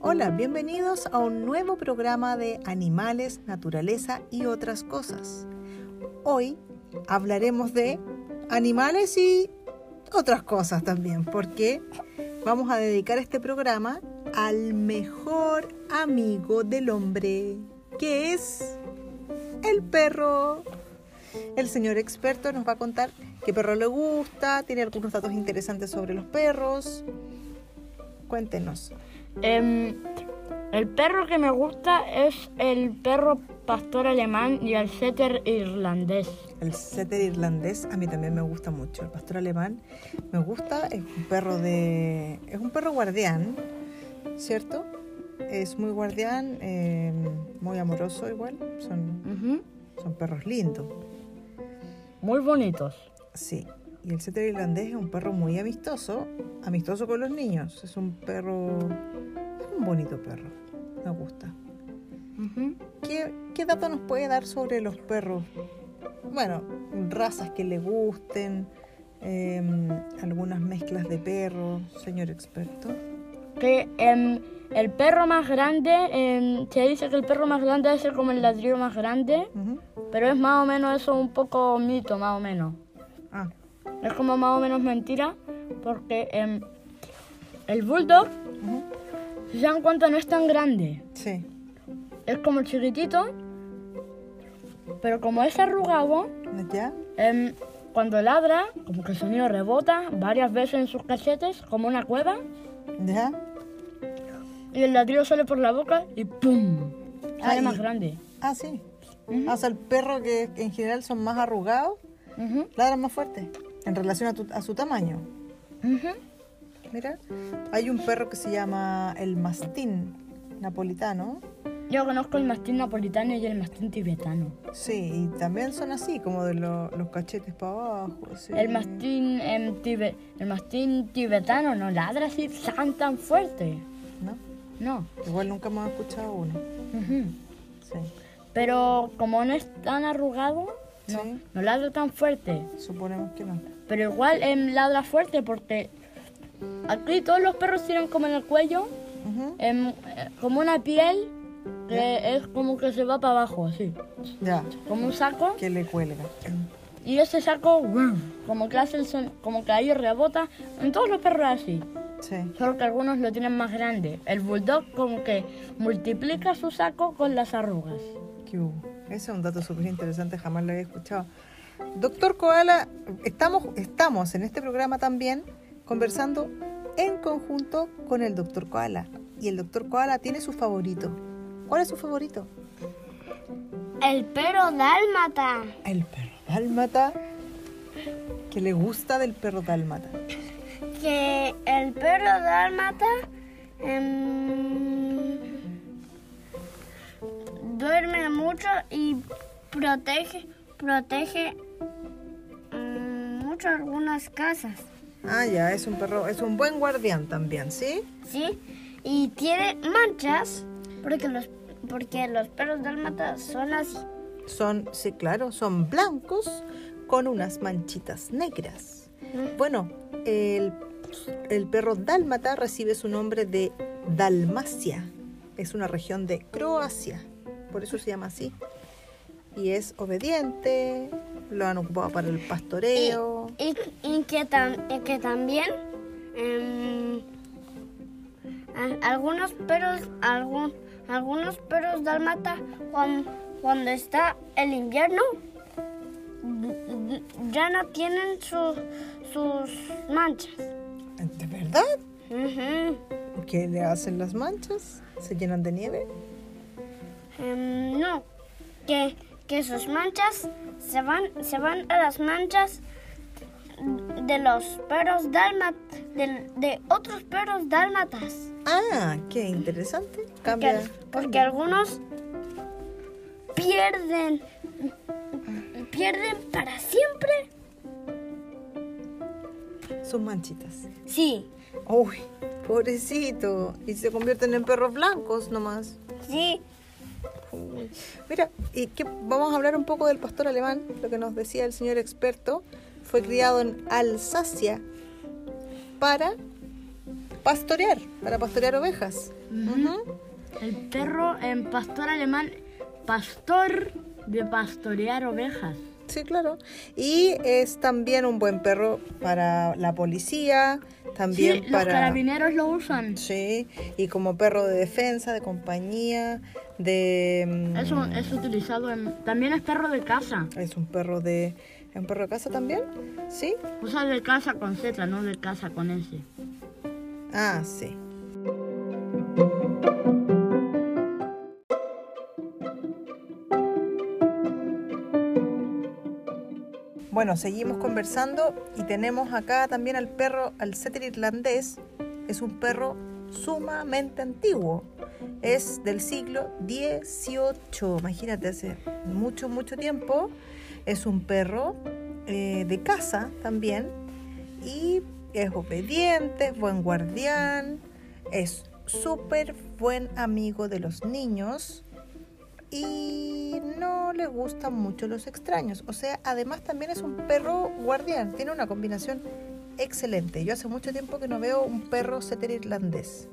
Hola, bienvenidos a un nuevo programa de animales, naturaleza y otras cosas. Hoy hablaremos de animales y otras cosas también, porque vamos a dedicar este programa al mejor amigo del hombre, que es el perro. El señor experto nos va a contar qué perro le gusta, tiene algunos datos interesantes sobre los perros. Cuéntenos. Em, el perro que me gusta es el perro pastor alemán y el setter irlandés. El setter irlandés a mí también me gusta mucho. El pastor alemán me gusta, es un perro de es un perro guardián, ¿cierto? Es muy guardián, eh, muy amoroso igual. Son, son perros lindos. Muy bonitos. Sí. Y el setter irlandés es un perro muy amistoso, amistoso con los niños. Es un perro, es un bonito perro. Me gusta. ¿Qué, qué dato nos puede dar sobre los perros? Bueno, razas que le gusten, em, algunas mezclas de perros, señor experto. Que em, el perro más grande, em, se dice que el perro más grande ser como el ladrillo más grande, pero es más o menos eso un poco mito, más o menos. Ah, Es como más o menos mentira, porque em, el bulldog, ujú. si se dan cuenta, no es tan grande. sí. Es como chiquitito, pero como es arrugado, ¿Ya? em, cuando ladra, como que el sonido rebota varias veces en sus cachetes, como una cueva, ¿Ya? y el ladrillo sale por la boca y ¡pum! Sale Ay. más grande. Ah, sí. Ah, o sea, el perro que en general son más arrugados, ladran más fuerte en relación a, tu- a su tamaño. ujú. Mira, hay un perro que se llama el mastín napolitano. Yo conozco el mastín napolitano y el mastín tibetano. Sí, y también son así, como de lo- los cachetes para abajo. así. El mastín, em, tibe- el mastín tibetano no ladra así tan tan fuerte. ¿No? No. Igual nunca hemos escuchado uno. Ujú. Sí, Pero como no es tan arrugado, no, Sí. no ladra tan fuerte. suponemos que no. Pero igual em, ladra fuerte porque aquí todos los perros tienen como en el cuello Ujú. em, eh, como una piel que es como que se va para abajo, así. Ya, Como un saco. que le cuelga. Y ese saco, como que hace el son- como que ahí rebota. En todos los perros es así. Sí, Solo que algunos lo tienen más grande. El bulldog como que multiplica su saco con las arrugas. hubo. Ese es un dato súper interesante, jamás lo había escuchado. Doctor Koala, estamos, estamos en este programa también conversando en conjunto con el doctor Koala. Y el doctor Koala tiene su favorito. ¿Cuál es su favorito? El perro dálmata. El perro dálmata. ¿Qué le gusta del perro dálmata? Que el perro dálmata em, duerme mucho y protege, protege mm, mucho algunas casas. Ah, ya, es un perro, es un buen guardián también, ¿sí? ¿Sí? Y tiene manchas porque los, porque los perros dálmatas son así. Son, sí, claro, son blancos con unas manchitas negras. Bueno, el, el perro dálmata recibe su nombre de Dalmacia. Es una región de Croacia, por eso se llama así. Y es obediente, lo han ocupado para el pastoreo. Y, y que, tam- y que también a- algunos perros, algún, algunos perros dálmata cuando, cuando está el invierno ya no tienen su- sus manchas. ¿De verdad? Ujú. ¿Qué le hacen las manchas? ¿Se llenan de nieve? Em, no, que, que sus manchas se van, se van a las manchas de los perros dálmatas, de, de otros perros dálmatas. Ah, qué interesante. Que- Cambia. porque algunos pierden, pierden para siempre. Sus manchitas. Sí, Uy, pobrecito. Y se convierten en perros blancos nomás. sí. Mira, y que vamos a hablar un poco del pastor alemán, lo que nos decía el señor experto. fue criado en Alsacia para pastorear, para pastorear ovejas. El perro en pastor alemán, pastor de pastorear ovejas. Sí, claro. Y es también un buen perro para la policía, también sí, los para... carabineros lo usan. Sí, y como perro de defensa, de compañía, de... mm, Es, un- es utilizado en... También es perro de casa. Es un perro de... ¿Es un perro de casa también? ¿Sí? Usa de casa con Z, no de casa con S. Ah, sí. Bueno, seguimos conversando y tenemos acá también al perro, al setter irlandés. Es un perro sumamente antiguo. Es del siglo XVIII. Imagínate, hace mucho, mucho tiempo. Es un perro eh, de casa también. Y es obediente, es buen guardián, es súper buen amigo de los niños y no le gustan mucho los extraños. O sea, además también es un perro guardián, tiene una combinación excelente. Yo hace mucho tiempo que no veo un perro setter irlandés,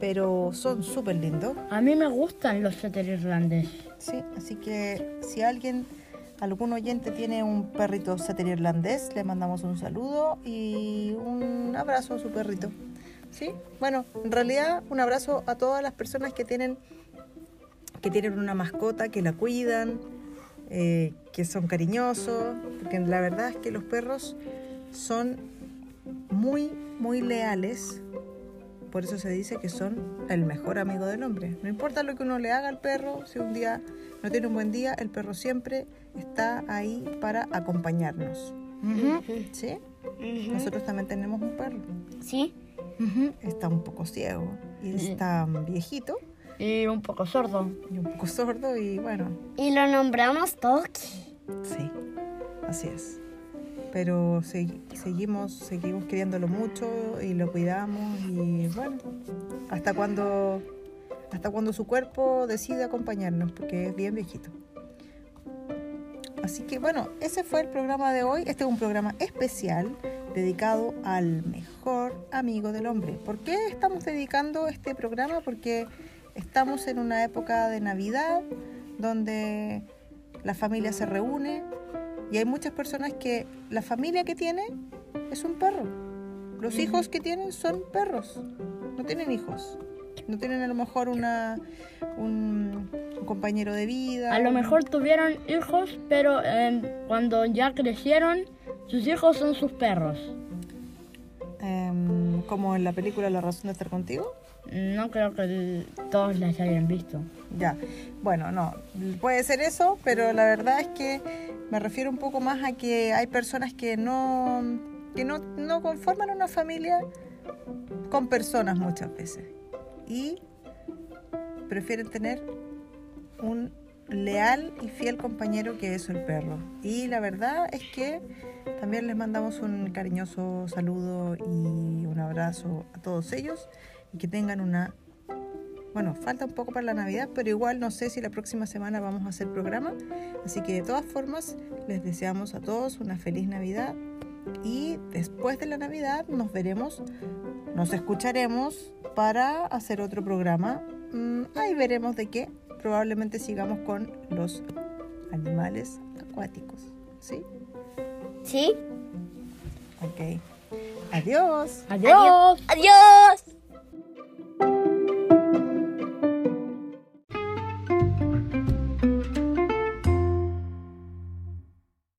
pero son súper lindos. A mí me gustan los setter irlandés. Sí, así que si alguien, algún oyente tiene un perrito setter irlandés, le mandamos un saludo y un abrazo a su perrito. Sí, bueno, en realidad un abrazo a todas las personas que tienen que tienen una mascota, que la cuidan, eh, que son cariñosos, porque la verdad es que los perros son muy, muy leales. Por eso se dice que son el mejor amigo del hombre. No importa lo que uno le haga al perro, si un día no tiene un buen día, el perro siempre está ahí para acompañarnos. ¿Sí? Nosotros también tenemos un perro. ¿Sí? Está un poco ciego y está viejito Y un poco sordo. y un poco sordo y bueno, Y lo nombramos Toki. Sí, así es. Pero segui- seguimos, seguimos queriéndolo mucho y lo cuidamos y bueno, hasta cuando, hasta cuando su cuerpo decide acompañarnos, porque es bien viejito. Así que bueno, ese fue el programa de hoy. Este es un programa especial dedicado al mejor amigo del hombre. ¿Por qué estamos dedicando este programa? Porque estamos en una época de Navidad donde la familia se reúne y hay muchas personas que la familia que tiene es un perro. Los hijos que tienen son perros, no tienen hijos. No tienen a lo mejor una, un, compañero de vida. A lo mejor tuvieron hijos, pero cuando ya crecieron, sus hijos son sus perros. Como en la película La razón de estar contigo. No creo que todos las hayan visto. Ya, bueno, no, puede ser eso, pero la verdad es que me refiero un poco más a que hay personas que no, que no, no conforman una familia con personas muchas veces y prefieren tener un leal y fiel compañero que es el perro. Y la verdad es que también les mandamos un cariñoso saludo y un abrazo a todos ellos y que tengan una bueno, falta un poco para la Navidad, pero igual no sé si la próxima semana vamos a hacer programa. Así que de todas formas, les deseamos a todos una feliz Navidad. Y después de la Navidad nos veremos, nos escucharemos para hacer otro programa. Mm, ahí veremos de qué. Probablemente sigamos con los animales acuáticos. ¿Sí? ¿Sí? Ok. Adiós. Adiós. Adiós.